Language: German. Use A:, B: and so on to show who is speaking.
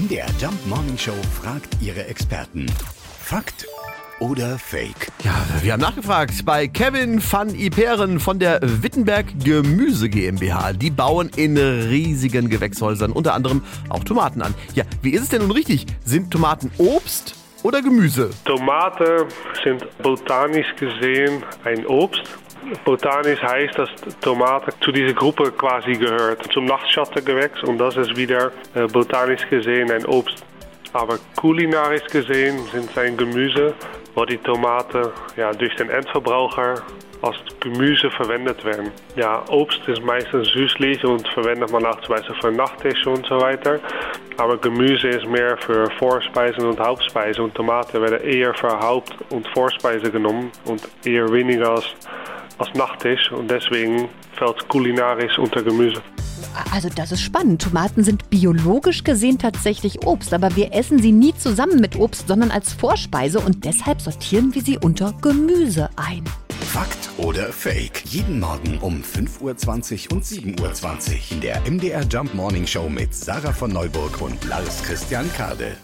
A: MDR Jump Morning Show fragt ihre Experten. Fakt oder Fake?
B: Ja, wir haben nachgefragt bei Kevin van Iperen von der Wittenberg Gemüse GmbH. Die bauen in riesigen Gewächshäusern unter anderem auch Tomaten an. Ja, wie ist es denn nun richtig? Sind Tomaten Obst oder Gemüse?
C: Tomaten sind botanisch gesehen ein Obst. Botanisch heißt, dass Tomate zu dieser Gruppe quasi gehört, zum Nachtschattengewächs und das ist wieder äh, botanisch gesehen ein Obst. Aber kulinarisch gesehen sind sie ein Gemüse, wo die Tomaten ja, durch den Endverbraucher als Gemüse verwendet werden. Ja, Obst ist meistens süßlich und verwendet man auch zum Beispiel für Nachtisch und so weiter. Aber Gemüse ist mehr für Vorspeisen und Hauptspeisen und Tomaten werden eher für Haupt- und Vorspeise genommen und eher weniger als, als Nachtisch und deswegen fällt kulinarisch unter Gemüse.
D: Also das ist spannend. Tomaten sind biologisch gesehen tatsächlich Obst, aber wir essen sie nie zusammen mit Obst, sondern als Vorspeise und deshalb sortieren wir sie unter Gemüse ein.
A: Fakt oder Fake? Jeden Morgen um 5.20 Uhr und 7.20 Uhr in der MDR Jump Morning Show mit Sarah von Neuburg und Lars Christian Kade.